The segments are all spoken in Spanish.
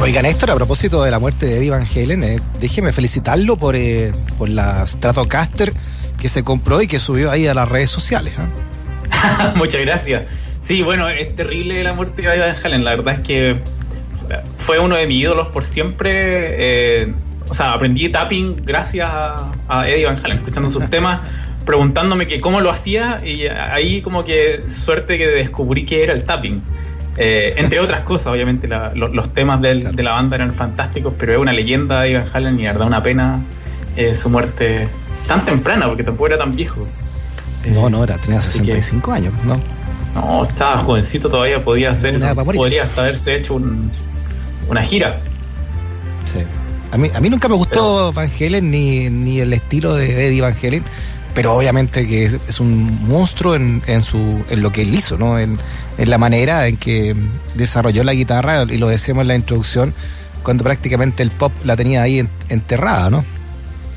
Oiga, Néstor, a propósito de la muerte de Eddie Van Halen, eh, déjeme felicitarlo por, eh, por la Stratocaster que se compró y que subió ahí a las redes sociales. ¿ah? Muchas gracias. Sí, bueno, es terrible la muerte de Eddie Van Halen. La verdad es que fue uno de mis ídolos por siempre. Eh, o sea, aprendí tapping gracias a, Eddie Van Halen, escuchando sus temas, preguntándome que cómo lo hacía y ahí como que suerte que descubrí que era el tapping. Eh, entre otras cosas, obviamente los, temas de la banda eran fantásticos, pero es una leyenda de Van Halen y la verdad una pena eh, su muerte tan temprana, porque tampoco era tan viejo. no, no, era, tenía 65 años, ¿no? No, estaba jovencito todavía, podía hacer, podría hasta haberse hecho una gira. Sí. A mí, a mí nunca me gustó Van Halen ni, ni el estilo de Eddie Van Halen, pero obviamente que es, un monstruo en, en, su, en lo que él hizo, ¿no? En, en, la manera en que desarrolló la guitarra, y lo decíamos en la introducción, cuando prácticamente el pop la tenía ahí enterrada, ¿no?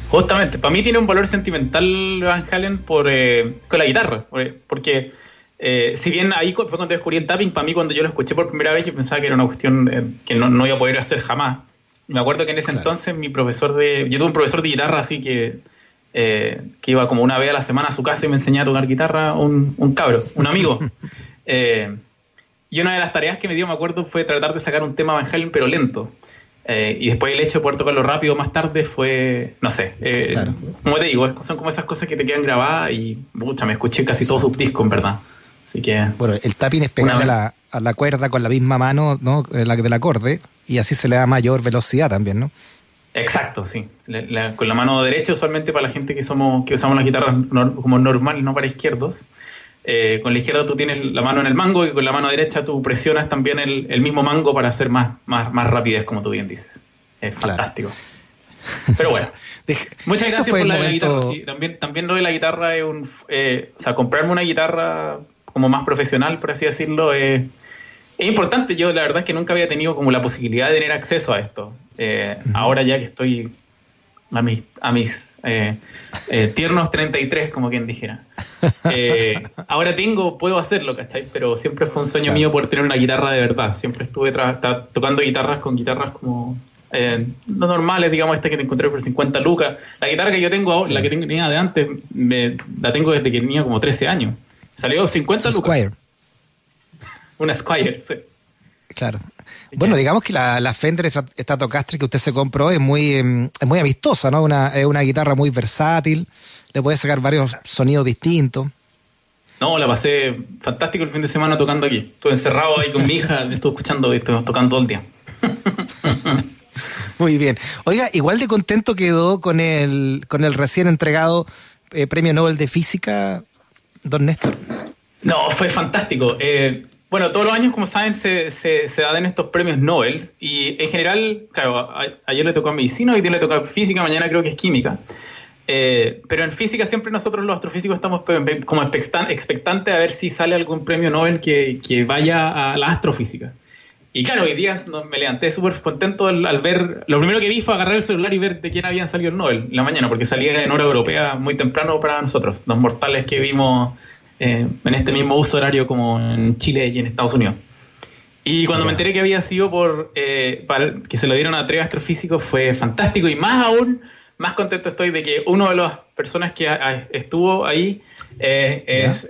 Justamente, para mí tiene un valor sentimental Van Halen por, eh, con la guitarra, porque eh, si bien ahí fue cuando descubrí el tapping, para mí cuando yo lo escuché por primera vez yo pensaba que era una cuestión eh, que no, no, iba a poder hacer jamás me acuerdo que en ese entonces mi profesor de. Yo tuve un profesor de guitarra así que. Eh, que iba como una vez a la semana a su casa y me enseñaba a tocar guitarra, un, un cabro, un amigo. Eh, y una de las tareas que me dio, me acuerdo, fue tratar de sacar un tema Van Halen, pero lento. Eh, y después el hecho de poder tocarlo rápido más tarde fue, no sé, como te digo, son como esas cosas que te quedan grabadas y, mucha, me escuché casi todos sus discos, en verdad. Así que... Bueno, el tapping es pegarle a la, a la cuerda con la misma mano ¿no? la del acorde y así se le da mayor velocidad también, ¿no? Exacto, sí. con la mano derecha, usualmente para la gente que somos que usamos las guitarras como normal, no para izquierdos. Eh, con la izquierda tú tienes la mano en el mango y con la mano derecha tú presionas también el, mismo mango para hacer más, más, más rapidez, como tú bien dices. Es fantástico. Pero bueno. Muchas gracias por la, guitarra. también, también lo de la guitarra es un. Eh, o sea, comprarme una guitarra como más profesional, por así decirlo, es es importante. Yo la verdad es que nunca había tenido como la posibilidad de tener acceso a esto. Eh, ahora ya que estoy a mis, a mis eh, eh, tiernos 33, como quien dijera. ahora tengo, puedo hacerlo, ¿cachai? Pero siempre fue un sueño mío poder tener una guitarra de verdad. Siempre estuve tocando guitarras con guitarras como no normales, digamos, esta que te encontré por 50 lucas. La guitarra que yo tengo ahora, la que tenía de antes, me, la tengo desde que tenía como 13 años. Salió 50 lucas una Squire, sí. Claro. Bueno, digamos que la, la Fender Stratocaster que usted se compró es muy, em, es muy amistosa, ¿no? Una, es una guitarra muy versátil, le puede sacar varios sonidos distintos. No, la pasé fantástico el fin de semana tocando aquí. Estuve encerrado ahí con mi hija, estuve escuchando y estuve tocando todo el día. Muy bien. Oiga, igual de contento quedó con el, con el recién entregado eh, Premio Nobel de Física, don Néstor. No, fue fantástico. Eh, bueno, todos los años, como saben, se, se, se dan estos premios Nobel y en general, claro, ayer le tocó a medicina, hoy día le tocó a física, mañana creo que es química. Eh, pero en física siempre nosotros los astrofísicos estamos como expectantes a ver si sale algún premio Nobel que, que vaya a la astrofísica. Y claro, hoy día me levanté súper contento al, ver, lo primero que vi fue agarrar el celular y ver de quién habían salido el Nobel en la mañana, porque salía en hora europea muy temprano para nosotros, los mortales que vimos eh, en este mismo uso horario como en Chile y en Estados Unidos. Y cuando me enteré que había sido por eh, que se lo dieron a tres astrofísicos fue fantástico y más aún, más contento estoy de que una de las personas que estuvo ahí eh, es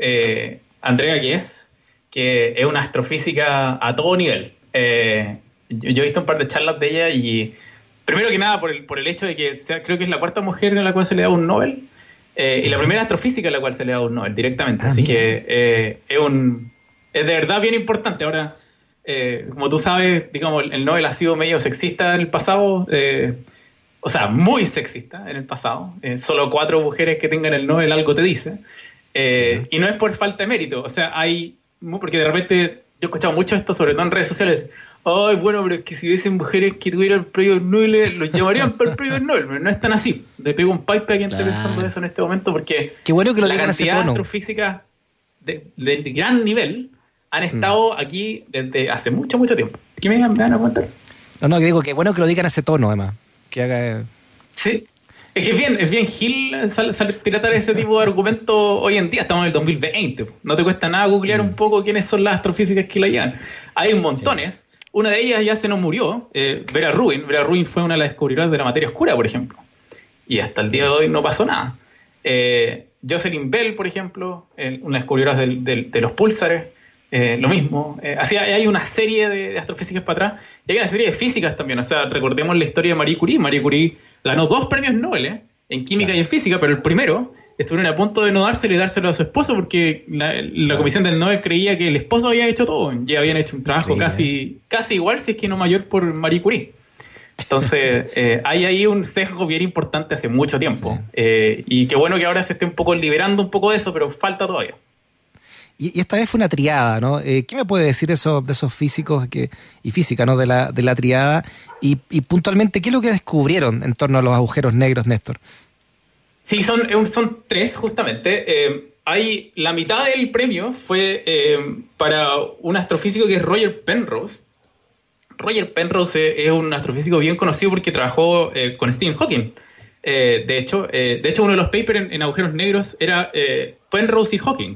Andrea Guies, que es una astrofísica a todo nivel. Yo, he visto un par de charlas de ella y primero que nada por el, por el hecho de que sea, creo que es la cuarta mujer a la cual se le da un Nobel eh, y la primera astrofísica a la cual se le da un Nobel directamente. Ah, Así que eh, es, un, es de verdad bien importante. Ahora, eh, como tú sabes, digamos, el Nobel ha sido medio sexista en el pasado. o sea, muy sexista en el pasado. solo cuatro mujeres que tengan el Nobel algo te dice. Y no es por falta de mérito. O sea, hay. Porque de repente yo he escuchado mucho esto, sobre todo en redes sociales. Ay, bueno, pero es que si hubiesen mujeres que tuvieran premios Nobel, los llamarían para el premio Nobel, pero no es tan así. Le pego un pipe a quien esté pensando eso en este momento, porque Qué bueno que lo la cantidad de tono. astrofísicas de, de gran nivel han estado aquí desde hace mucho, mucho tiempo. ¿Qué me, me van a contar? No, no, que digo que bueno que lo digan ese tono, además. Que haga. Sí. Es que es bien, es bien Gil sal, sal- tratar ese tipo de argumentos hoy en día. Estamos en el 2020. No te cuesta nada googlear un poco quiénes son las astrofísicas que la llevan. Hay montones. Una de ellas ya se nos murió, eh, Vera Rubin. Vera Rubin fue una de las descubridoras de la materia oscura, por ejemplo. Y hasta el día de hoy no pasó nada. Eh, Jocelyn Bell, por ejemplo, eh, una descubridora del- del- de los púlsares, eh, lo mismo. Eh, así hay hay una serie de, de astrofísicas para atrás y hay una serie de físicas también. O sea, recordemos la historia de Marie Curie. Marie Curie ganó dos premios Nobel eh, en química Claro. y en física, pero el primero estuvieron a punto de no dárselo y dárselo a su esposo porque la, la Claro. comisión del Nobel creía que el esposo había hecho todo y habían hecho un trabajo casi, casi igual, si es que no mayor, por Marie Curie. Entonces, eh, hay ahí un sesgo bien importante hace mucho tiempo. Sí. Eh, y qué bueno que ahora se esté un poco liberando un poco de eso, pero falta todavía. Y, y esta vez fue una triada, ¿no? Eh, ¿Qué me puede decir de esos, de esos físicos que, y física, ¿no? De la, de la triada. Y, y puntualmente, ¿qué es lo que descubrieron en torno a los agujeros negros, Néstor? Sí, son, eh, son tres justamente. Eh, hay la mitad del premio fue eh, para un astrofísico que es Roger Penrose. Roger Penrose es, un astrofísico bien conocido porque trabajó eh, con Stephen Hawking. Eh, de hecho, eh, de hecho uno de los papers en, en agujeros negros era Penrose y Hawking,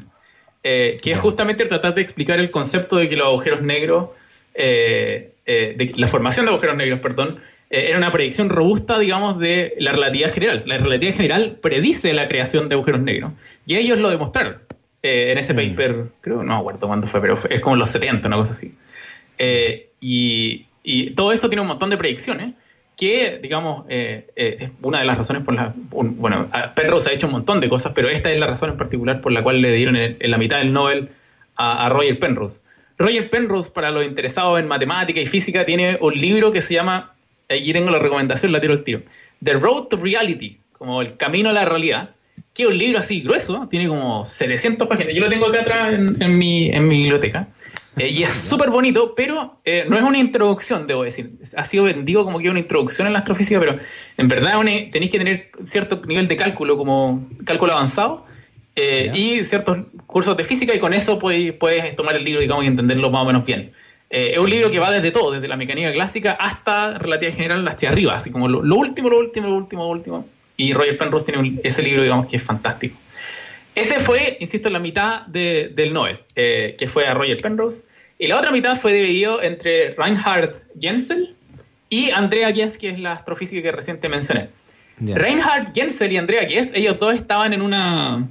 que es justamente tratar de explicar el concepto de que los agujeros negros, de la formación de agujeros negros, perdón, eh, era una predicción robusta, digamos, de la relatividad general. La relatividad general predice la creación de agujeros negros. Y ellos lo demostraron eh, en ese Mm. paper, creo, no me acuerdo cuándo fue, pero fue- es como en los 70, una cosa así. Eh, y, y todo eso tiene un montón de predicciones que, digamos, eh, eh, es una de las razones por las... bueno, a- Penrose ha hecho un montón de cosas, pero esta es la razón en particular por la cual le dieron en, en la mitad del Nobel a, a Roger Penrose. Roger Penrose, para los interesados en matemática y física, tiene un libro que se llama, aquí tengo la recomendación, la tiro al tiro, The Road to Reality, como el camino a la realidad, que es un libro así grueso, tiene como 700 páginas. Yo lo tengo acá atrás en, en mi, en mi biblioteca. Eh, y es súper bonito, pero eh, no es una introducción, debo decir. Ha sido vendido como que es una introducción en la astrofísica, pero en verdad tenéis que tener cierto nivel de cálculo, como cálculo avanzado, eh, y ciertos cursos de física, y con eso puedes, puedes tomar el libro digamos, y entenderlo más o menos bien. Eh, es un libro que va desde todo, desde la mecánica clásica hasta relatividad general hacia arriba, así como lo, lo último, lo último, lo último, lo último. Y Roger Penrose tiene un- ese libro, digamos, que es fantástico. Ese fue, insisto, la mitad de- del Nobel, eh, que fue a Roger Penrose. Y la otra mitad fue dividido entre Reinhard Genzel y Andrea Gies, que es la astrofísica que reciente mencioné. Ya. Reinhard Genzel y Andrea Gies, ellos dos estaban en una...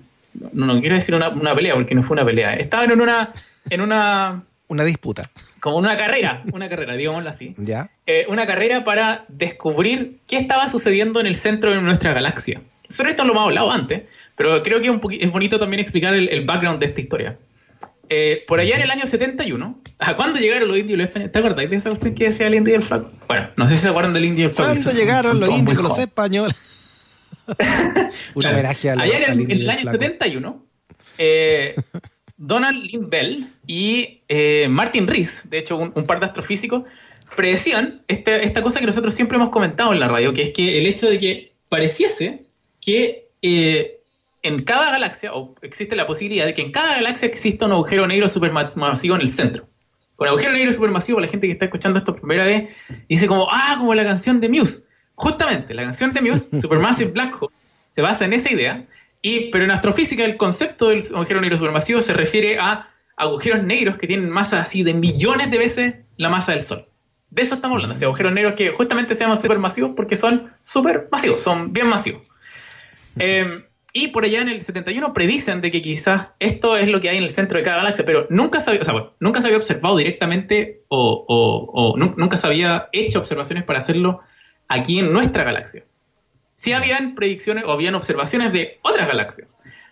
No, no quiero decir una, una pelea, porque no fue una pelea. Estaban en una... En una Una disputa. como una carrera, una carrera, digámoslo así. ¿Ya? Eh, una carrera para descubrir qué estaba sucediendo en el centro de nuestra galaxia. Sobre esto lo hemos hablado antes, pero creo que es, bonito también explicar el, el background de esta historia. Eh, por allá en el año 71, ¿a cuándo llegaron los indios y los españoles? ¿Te acordáis de esa cuestión que decía el indio y el flaco? Bueno, no sé si se acuerdan del indio y el flaco. ¿Cuándo llegaron son los indios con los españoles? Un homenaje a los, Allá en, al el- y el al año flaco. 71, eh, Donald Lynn Bell y eh, Martin Rees, de hecho un, par de astrofísicos, predecían esta, esta cosa que nosotros siempre hemos comentado en la radio, que es que el hecho de que pareciese que eh, en cada galaxia, o existe la posibilidad de que en cada galaxia exista un agujero negro supermasivo en el centro. Con agujero negro supermasivo, la gente que está escuchando esto por primera vez dice como, ah, como la canción de Muse. Justamente, la canción de Muse, Supermassive Black Hole, se basa en esa idea, y, pero en astrofísica el concepto del agujero negro supermasivo se refiere a agujeros negros que tienen masa así de millones de veces la masa del Sol. De eso estamos hablando, de agujeros negros que justamente se llaman supermasivos porque son supermasivos, son bien masivos. Eh, y por allá en el 71 predicen de que quizás esto es lo que hay en el centro de cada galaxia, pero nunca se había, o sea, bueno, nunca se había observado directamente o, o- o nu- nunca se había hecho observaciones para hacerlo aquí en nuestra galaxia. Sí habían predicciones o habían observaciones de otras galaxias.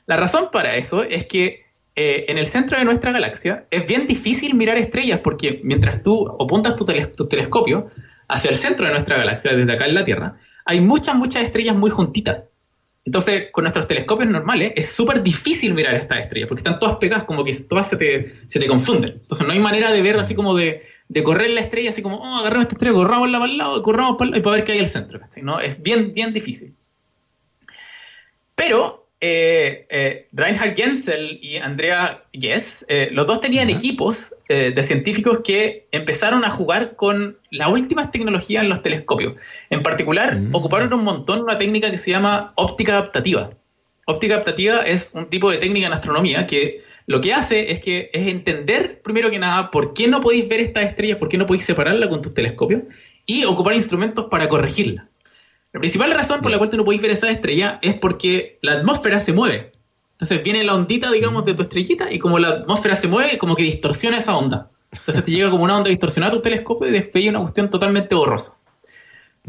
La razón para eso es que eh, en el centro de nuestra galaxia es bien difícil mirar estrellas porque mientras tú apuntas tu, teles- telescopio hacia el centro de nuestra galaxia, desde acá en la Tierra, hay muchas, muchas estrellas muy juntitas. Entonces, con nuestros telescopios normales es súper difícil mirar estas estrellas porque están todas pegadas, como que todas se te, se te confunden. Entonces, no hay manera de ver así como de, de correr la estrella así como, oh, agarramos esta estrella, corramos para el lado, corramos para, y para ver qué hay al centro. ¿no? Es bien, bien difícil. Pero eh, eh, Reinhard Genzel y Andrea Yes, eh, los dos tenían equipos de científicos que empezaron a jugar con las últimas tecnologías en los telescopios. En particular, mm. ocuparon un montón una técnica que se llama óptica adaptativa. Óptica adaptativa es un tipo de técnica en astronomía que lo que hace es que es entender, primero que nada, por qué no podéis ver estas estrellas, por qué no podéis separarla con tus telescopios, y ocupar instrumentos para corregirla. La principal razón por la cual tú no podéis ver esa estrella es porque la atmósfera se mueve. Entonces viene la ondita, digamos, de tu estrellita, y como la atmósfera se mueve, como que distorsiona esa onda. Entonces te llega como una onda distorsionada a tu telescopio y después hay una cuestión totalmente borrosa.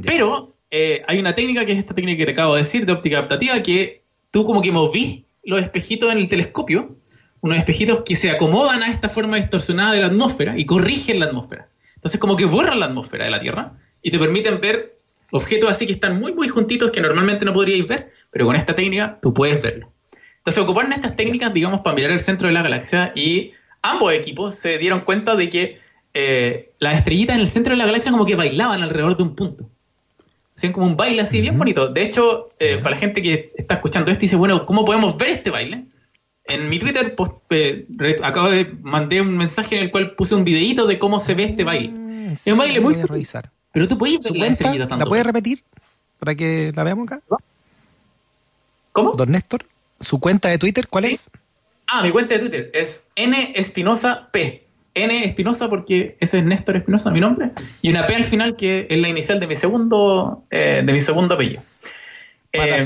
Pero eh, hay una técnica que es esta técnica que te acabo de decir, de óptica adaptativa, que tú como que movís los espejitos en el telescopio unos espejitos que se acomodan a esta forma distorsionada de la atmósfera y corrigen la atmósfera. Entonces como que borran la atmósfera de la Tierra y te permiten ver objetos así que están muy muy juntitos que normalmente no podríais ver, pero con esta técnica tú puedes verlo. Entonces ocuparon estas técnicas, digamos, para mirar el centro de la galaxia y ambos equipos se dieron cuenta de que eh, las estrellitas en el centro de la galaxia como que bailaban alrededor de un punto. Hacían como un baile así bien bonito. De hecho, eh, para la gente que está escuchando esto, dice, bueno, ¿cómo podemos ver este baile? En mi Twitter post, eh, acabo de mandé un mensaje en el cual puse un videito de cómo se ve este baile. Ah, es un baile muy revisar. Pero tú puedes ver la ¿La puedes repetir para que la veamos acá? ¿Cómo? Don Néstor, ¿su cuenta de Twitter cuál es? Ah, mi cuenta de Twitter es N Espinosa P. N Espinosa porque ese es Néstor Espinosa, mi nombre, y una P al final que es la inicial de mi segundo, eh, de mi segundo apellido. Eh,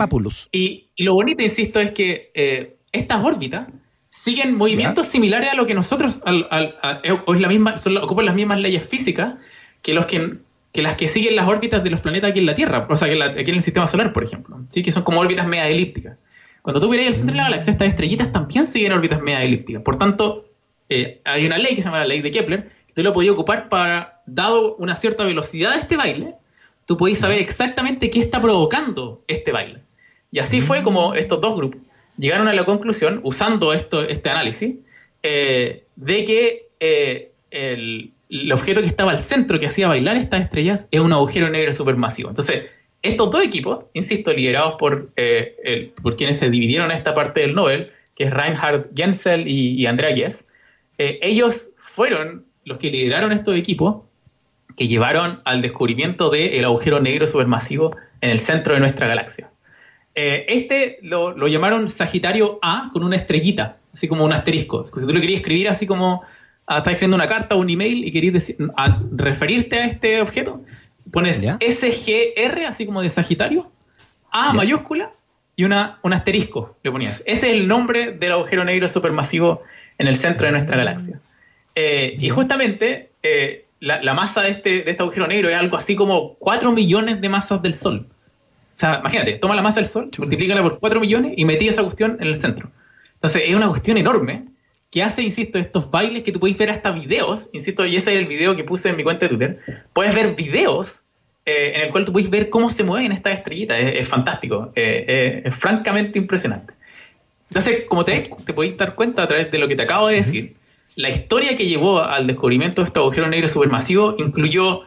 y, y, lo bonito, insisto, es que eh, estas órbitas siguen movimientos similares a lo que nosotros, es la misma, ocupan las mismas leyes físicas que, los que, las que siguen las órbitas de los planetas aquí en la Tierra, o sea, aquí en el sistema solar, por ejemplo, ¿sí? que son como órbitas media elípticas. Cuando tú miras el centro de la mm. galaxia, estas estrellitas también siguen órbitas media elípticas. Por tanto, eh, hay una ley que se llama la ley de Kepler, que tú lo podías ocupar para, dado una cierta velocidad de este baile, tú podías saber exactamente qué está provocando este baile. Y así fue como estos dos grupos llegaron a la conclusión, usando esto, este análisis, eh, de que eh, el, objeto que estaba al centro que hacía bailar estas estrellas es un agujero negro supermasivo. Entonces, estos dos equipos, insisto, liderados por, eh, por quienes se dividieron esta parte del Nobel, que es Reinhard Genzel y, Andrea Ghez, ellos fueron los que lideraron estos equipos que llevaron al descubrimiento del agujero negro supermasivo en el centro de nuestra galaxia. Eh, este lo, llamaron Sagitario A con una estrellita, así como un asterisco. Si tú le querías escribir así como, ah, estás escribiendo una carta o un email y querías decir, referirte a este objeto, pones SGR, así como de Sagitario, A mayúscula y una, un asterisco le ponías. Ese es el nombre del agujero negro supermasivo en el centro de nuestra galaxia. Eh, y justamente eh, la, la, masa de este, de este agujero negro es algo así como 4 millones de masas del Sol. O sea, imagínate, toma la masa del Sol, multiplícala por 4 millones y metí esa cuestión en el centro. Entonces, es una cuestión enorme que hace, insisto, estos bailes que tú podéis ver hasta videos, insisto, y ese es el video que puse en mi cuenta de Twitter. Puedes ver videos eh, en el cual tú puedes ver cómo se mueven estas estrellitas. Es, fantástico, eh, eh, es francamente impresionante. Entonces, como te, te podéis dar cuenta a través de lo que te acabo de decir, la historia que llevó al descubrimiento de este agujero negro supermasivo incluyó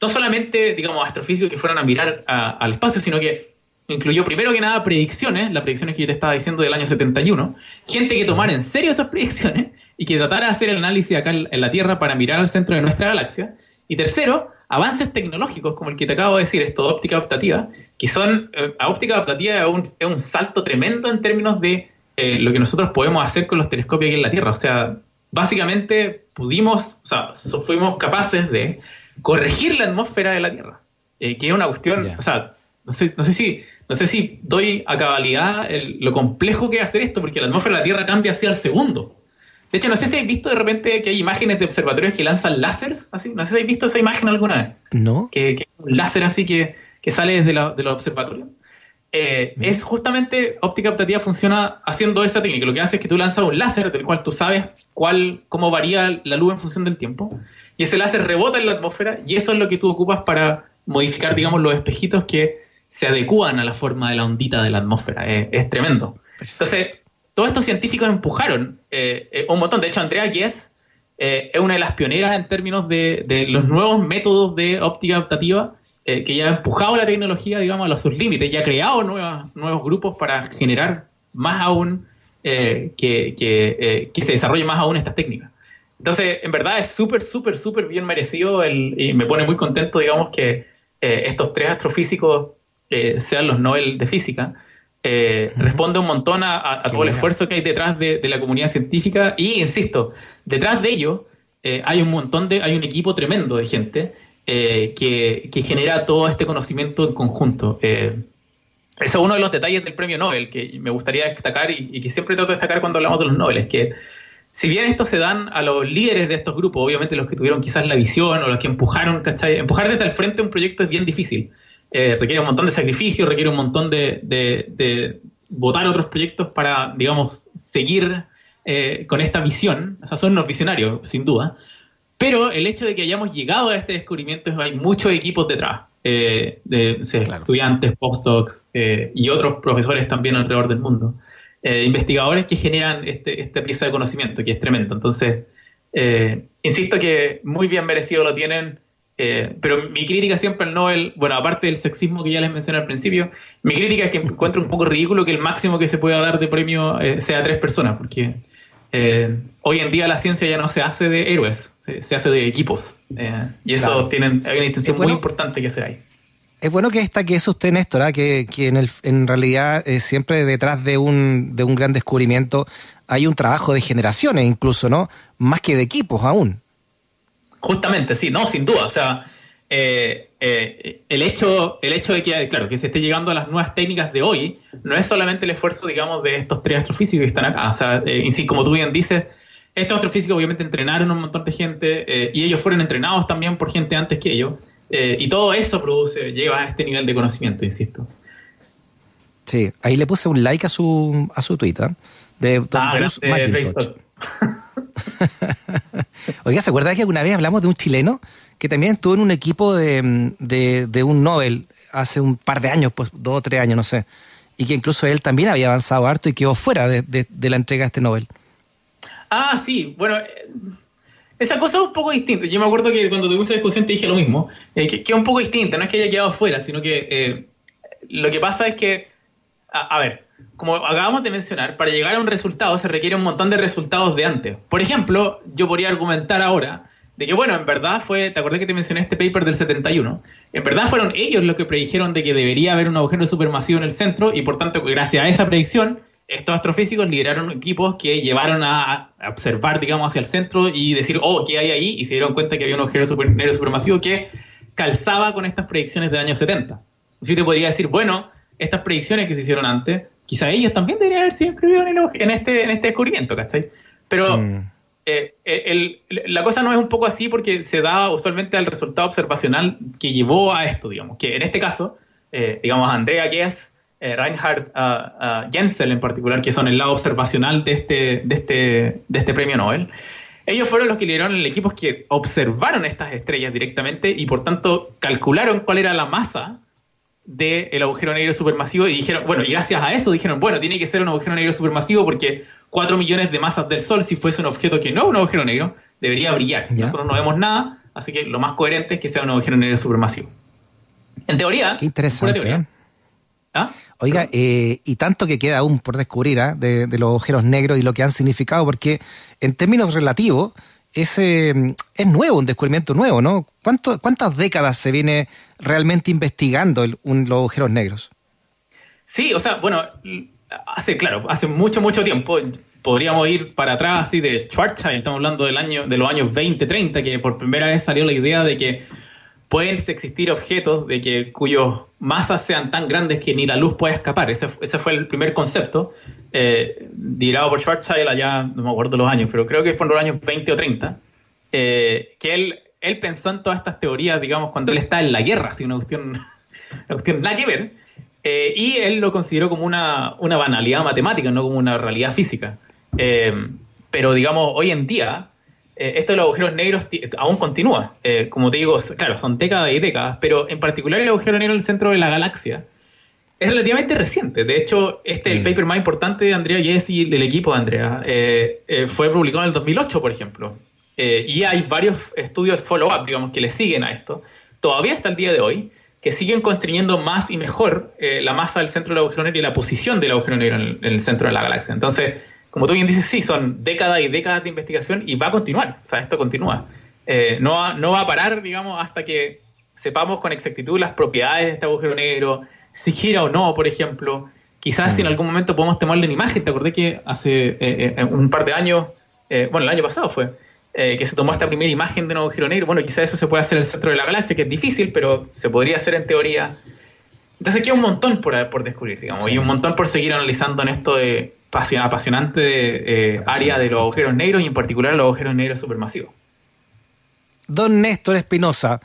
no solamente, digamos, astrofísicos que fueron a mirar al espacio, sino que incluyó primero que nada predicciones, las predicciones que yo te estaba diciendo del año 71, gente que tomara en serio esas predicciones y que tratara de hacer el análisis acá en la Tierra para mirar al centro de nuestra galaxia. Y tercero, avances tecnológicos como el que te acabo de decir, esto de óptica adaptativa, que son, eh, óptica adaptativa es un, es un, salto tremendo en términos de eh, lo que nosotros podemos hacer con los telescopios aquí en la Tierra. O sea, básicamente pudimos, o sea, fuimos capaces de corregir la atmósfera de la Tierra, eh, que es una cuestión, o sea, no sé, no sé, si no sé si doy a cabalidad lo complejo que es hacer esto, porque la atmósfera de la Tierra cambia así al segundo. De hecho, no sé si habéis visto de repente que hay imágenes de observatorios que lanzan láseres, así, no sé si habéis visto esa imagen alguna vez. No. Que, que un láser así que, que sale desde la, de los observatorios. Eh, es justamente óptica adaptativa funciona haciendo esta técnica. Lo que hace es que tú lanzas un láser del cual tú sabes cuál, cómo varía la luz en función del tiempo y ese láser rebota en la atmósfera y eso es lo que tú ocupas para modificar, digamos, los espejitos que se adecúan a la forma de la ondita de la atmósfera. Es, tremendo. Entonces, todos estos científicos empujaron eh, eh, un montón. De hecho, Andrea Gies es una de las pioneras en términos de, de los nuevos métodos de óptica adaptativa que ya ha empujado la tecnología, digamos, a sus límites, ya ha creado nuevos grupos para generar más aún, que, que, que se desarrolle más aún estas técnicas. Entonces, en verdad es súper, súper, súper bien merecido el, y me pone muy contento, digamos, que eh, estos tres astrofísicos eh, sean los Nobel de Física. Eh, responde un montón a, todo el esfuerzo que hay detrás de, la comunidad científica y, insisto, detrás de ello hay un montón de, hay un equipo tremendo de gente que, genera todo este conocimiento en conjunto. Eso es uno de los detalles del premio Nobel que me gustaría destacar y, y que siempre trato de destacar cuando hablamos de los Nobel, es que si bien estos se dan a los líderes de estos grupos, obviamente los que tuvieron quizás la visión o los que empujaron, ¿cachai? Empujar desde el frente un proyecto es bien difícil. Eh, requiere un montón de sacrificio, requiere un montón de, de, votar otros proyectos para, digamos, seguir eh, con esta visión. O sea, son unos visionarios, sin duda. Pero el hecho de que hayamos llegado a este descubrimiento es que hay muchos equipos detrás. Eh, de estudiantes, postdocs y otros profesores también alrededor del mundo. Eh, investigadores que generan este, esta pieza de conocimiento, que es tremendo. Entonces, eh, insisto que muy bien merecido lo tienen, eh, pero mi crítica siempre al Nobel, bueno, aparte del sexismo que ya les mencioné al principio, mi crítica es que encuentro un poco ridículo que el máximo que se pueda dar de premio sea tres personas, porque hoy en día la ciencia ya no se hace de héroes, se, hace de equipos. y eso tienen, hay una distinción muy importante que se hay. Es bueno que destaque eso usted, Néstor, ¿ah? que, que en, el, en realidad eh, siempre detrás de un, de un gran descubrimiento hay un trabajo de generaciones incluso, ¿no? Más que de equipos aún. Justamente, sí, no, sin duda. O sea, eh, eh, el, hecho, el hecho de que, claro, que se esté llegando a las nuevas técnicas de hoy, no es solamente el esfuerzo, digamos, de estos tres astrofísicos que están acá. O sea, y sí, como tú bien dices, estos astrofísicos obviamente entrenaron a un montón de gente y ellos fueron entrenados también por gente antes que ellos. Eh, y todo eso produce, lleva a este nivel de conocimiento, insisto. Sí, ahí le puse un like a su, a su tweet, ¿eh? De ah, Bruce Oiga, ¿se acuerda que alguna vez hablamos de un chileno que también estuvo en un equipo de, de, un Nobel hace un par de años, pues dos o tres años, no sé, y que incluso él también había avanzado harto y quedó fuera de, de la entrega de este Nobel? Ah, sí, bueno, esa cosa es un poco distinta. Yo me acuerdo que cuando tuvimos esa discusión te dije lo mismo, eh, que, es un poco distinta, no es que haya quedado fuera, sino que eh, lo que pasa es que, a, ver, como acabamos de mencionar, para llegar a un resultado se requiere un montón de resultados de antes. Por ejemplo, yo podría argumentar ahora de que, bueno, en verdad fue, ¿te acordás que te mencioné este paper del 71? En verdad fueron ellos los que predijeron de que debería haber un agujero supermasivo en el centro y por tanto, gracias a esa predicción, estos astrofísicos lideraron equipos que llevaron a, observar, digamos, hacia el centro y decir, oh, ¿qué hay ahí? Y se dieron cuenta que había un agujero super, negro supermasivo que calzaba con estas predicciones del año 70. Así te podría decir, bueno, estas predicciones que se hicieron antes, quizá ellos también deberían haber sido incluidos en, este, en este descubrimiento, ¿cachai? Pero mm. eh, la cosa no es un poco así porque se da usualmente al resultado observacional que llevó a esto, digamos, que en este caso, eh, digamos, Andrea Guess eh, Reinhard uh, Jensel en particular, que son el lado observacional de este, de este, de este premio Nobel, ellos fueron los que lideraron el equipo que observaron estas estrellas directamente y por tanto calcularon cuál era la masa del agujero negro supermasivo y dijeron, bueno, y gracias a eso dijeron, bueno, tiene que ser un agujero negro supermasivo porque 4 millones de masas del Sol, si fuese un objeto que no es un agujero negro, debería brillar. Nosotros no vemos nada, así que lo más coherente es que sea un agujero negro supermasivo. En teoría, Qué interesante. ¿eh? ¿Ah? Oiga, eh, y tanto que queda aún por descubrir ¿ah? de, los agujeros negros y lo que han significado, porque en términos relativos es, es nuevo, un descubrimiento nuevo, ¿no? ¿Cuántas décadas se viene realmente investigando los agujeros negros? Sí, o sea, bueno, hace, claro, hace mucho, mucho tiempo. Podríamos ir para atrás así de Schwarzschild, estamos hablando del año, de los años 20, 30, que por primera vez salió la idea de que pueden existir objetos de que cuyos masas sean tan grandes que ni la luz pueda escapar. Ese, fue el primer concepto, eh, dirado por Schwarzschild allá, no me acuerdo los años, pero creo que fue en los años 20 o 30, eh, que él, él pensó en todas estas teorías, digamos, cuando él está en la guerra, así una cuestión, una cuestión nada que ver, eh, y él lo consideró como una, una, banalidad matemática, no como una realidad física. Eh, pero digamos, hoy en día, eh, esto de los agujeros negros aún continúa. Eh, como te digo, claro, son décadas y décadas, pero en particular el agujero negro en el centro de la galaxia es relativamente reciente. De hecho, este es el mm. paper más importante de Andrea Yes y el equipo de Andrea. Eh, fue publicado en el 2008, por ejemplo. eh, y hay varios estudios follow-up, digamos, que le siguen a esto, todavía hasta el día de hoy, que siguen constriñendo más y mejor eh, la masa del centro del agujero negro y la posición del agujero negro en el, centro de la galaxia. Entonces, como tú bien dices, sí, son décadas y décadas de investigación y va a continuar, o sea, esto continúa. Eh, no, va, no va a parar, digamos, hasta que sepamos con exactitud las propiedades de este agujero negro, si gira o no, por ejemplo. Quizás si en mm. algún momento podemos tomarle una imagen. Te acordé que hace eh, un par de años, bueno, el año pasado fue, eh, que se tomó esta primera imagen de un agujero negro. Bueno, quizá eso se puede hacer en el centro de la galaxia, que es difícil, pero se podría hacer en teoría. Entonces aquí hay un montón por, por descubrir, digamos, y un montón por seguir analizando en esto de apasionante eh, área de los agujeros negros y en particular los agujeros negros supermasivos. Don Néstor Espinosa,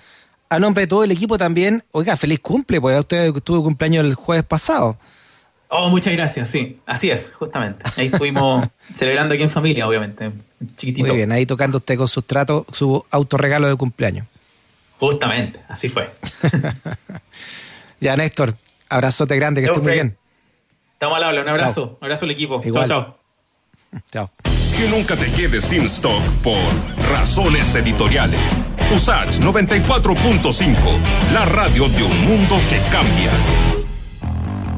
a nombre de todo el equipo también, oiga, feliz cumple, porque usted tuvo cumpleaños el jueves pasado. Oh, muchas gracias, sí, así es, justamente. Ahí estuvimos celebrando aquí en familia, obviamente, chiquitito. Muy bien, ahí tocando usted con su trato, su autorregalo de cumpleaños. Justamente, así fue. ya, Néstor, abrazote grande, que estés muy bien. Estamos al habla, un abrazo, un abrazo al equipo. Chao, chao. Chao. Que nunca te quedes sin stock por razones editoriales. Usage 94.5, la radio de un mundo que cambia.